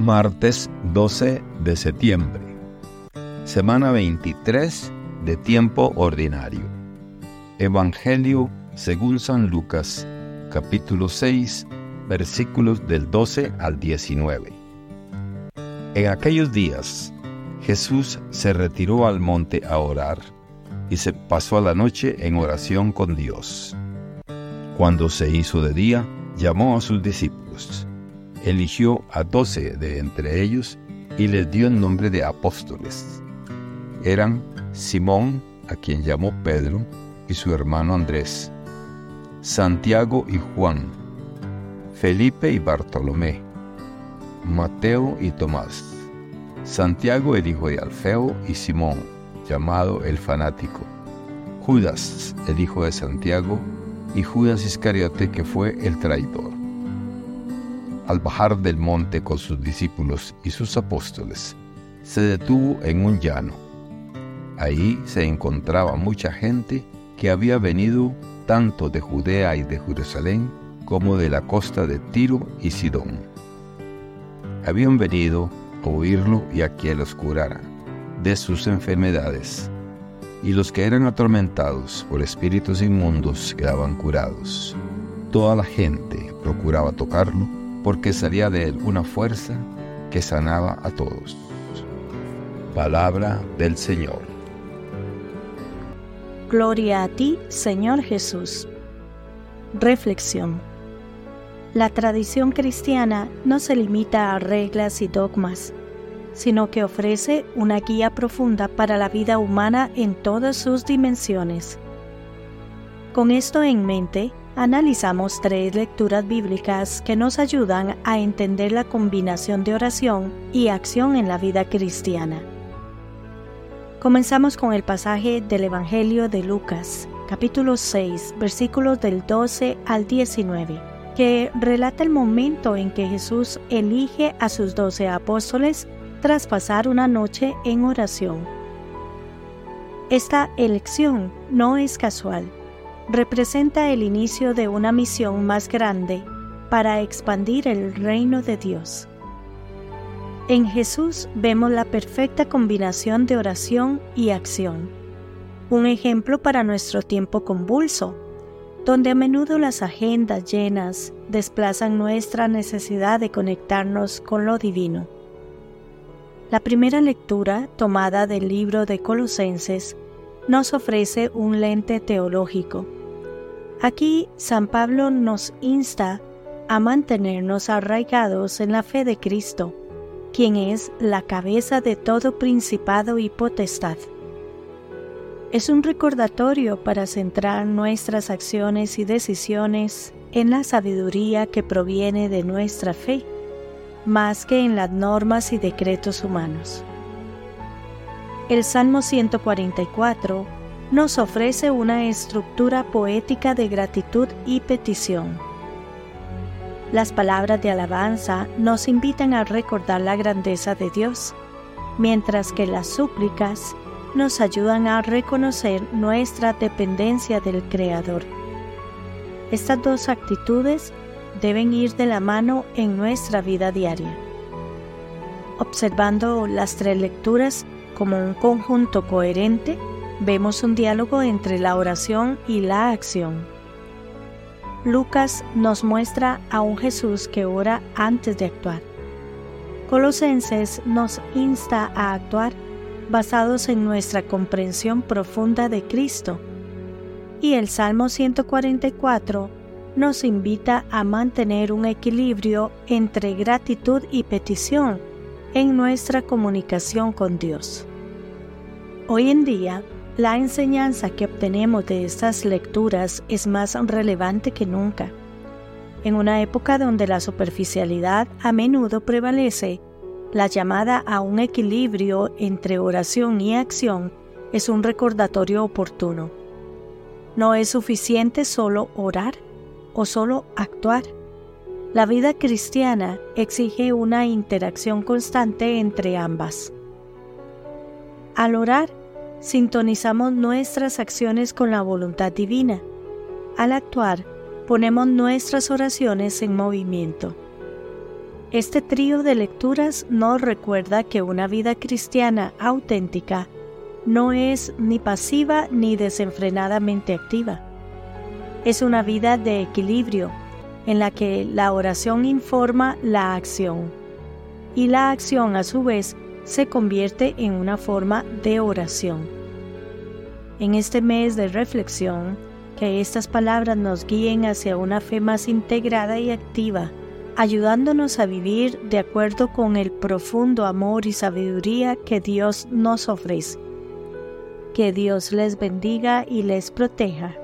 Martes 12 de septiembre. Semana 23 de tiempo ordinario. Evangelio según San Lucas, capítulo 6, versículos del 12 al 19. En aquellos días, Jesús se retiró al monte a orar y se pasó la noche en oración con Dios. Cuando se hizo de día, llamó a sus discípulos eligió a doce de entre ellos y les dio el nombre de apóstoles. Eran Simón, a quien llamó Pedro, y su hermano Andrés, Santiago y Juan, Felipe y Bartolomé, Mateo y Tomás, Santiago el hijo de Alfeo y Simón, llamado el fanático, Judas el hijo de Santiago y Judas Iscariote que fue el traidor al bajar del monte con sus discípulos y sus apóstoles, se detuvo en un llano. Ahí se encontraba mucha gente que había venido tanto de Judea y de Jerusalén como de la costa de Tiro y Sidón. Habían venido a oírlo y a que los curara de sus enfermedades, y los que eran atormentados por espíritus inmundos quedaban curados. Toda la gente procuraba tocarlo porque salía de él una fuerza que sanaba a todos. Palabra del Señor. Gloria a ti, Señor Jesús. Reflexión. La tradición cristiana no se limita a reglas y dogmas, sino que ofrece una guía profunda para la vida humana en todas sus dimensiones. Con esto en mente, analizamos tres lecturas bíblicas que nos ayudan a entender la combinación de oración y acción en la vida cristiana. Comenzamos con el pasaje del Evangelio de Lucas, capítulo 6, versículos del 12 al 19, que relata el momento en que Jesús elige a sus doce apóstoles tras pasar una noche en oración. Esta elección no es casual representa el inicio de una misión más grande para expandir el reino de Dios. En Jesús vemos la perfecta combinación de oración y acción, un ejemplo para nuestro tiempo convulso, donde a menudo las agendas llenas desplazan nuestra necesidad de conectarnos con lo divino. La primera lectura, tomada del libro de Colosenses, nos ofrece un lente teológico Aquí San Pablo nos insta a mantenernos arraigados en la fe de Cristo, quien es la cabeza de todo principado y potestad. Es un recordatorio para centrar nuestras acciones y decisiones en la sabiduría que proviene de nuestra fe, más que en las normas y decretos humanos. El Salmo 144 nos ofrece una estructura poética de gratitud y petición. Las palabras de alabanza nos invitan a recordar la grandeza de Dios, mientras que las súplicas nos ayudan a reconocer nuestra dependencia del Creador. Estas dos actitudes deben ir de la mano en nuestra vida diaria. Observando las tres lecturas como un conjunto coherente, vemos un diálogo entre la oración y la acción. Lucas nos muestra a un Jesús que ora antes de actuar. Colosenses nos insta a actuar basados en nuestra comprensión profunda de Cristo. Y el Salmo 144 nos invita a mantener un equilibrio entre gratitud y petición en nuestra comunicación con Dios. Hoy en día, la enseñanza que obtenemos de estas lecturas es más relevante que nunca. En una época donde la superficialidad a menudo prevalece, la llamada a un equilibrio entre oración y acción es un recordatorio oportuno. No es suficiente solo orar o solo actuar. La vida cristiana exige una interacción constante entre ambas. Al orar, sintonizamos nuestras acciones con la voluntad divina. Al actuar, ponemos nuestras oraciones en movimiento. Este trío de lecturas nos recuerda que una vida cristiana auténtica no es ni pasiva ni desenfrenadamente activa. Es una vida de equilibrio en la que la oración informa la acción y la acción a su vez se convierte en una forma de oración. En este mes de reflexión, que estas palabras nos guíen hacia una fe más integrada y activa ayudándonos a vivir de acuerdo con el profundo amor y sabiduría que Dios nos ofrece. Que Dios les bendiga y les proteja.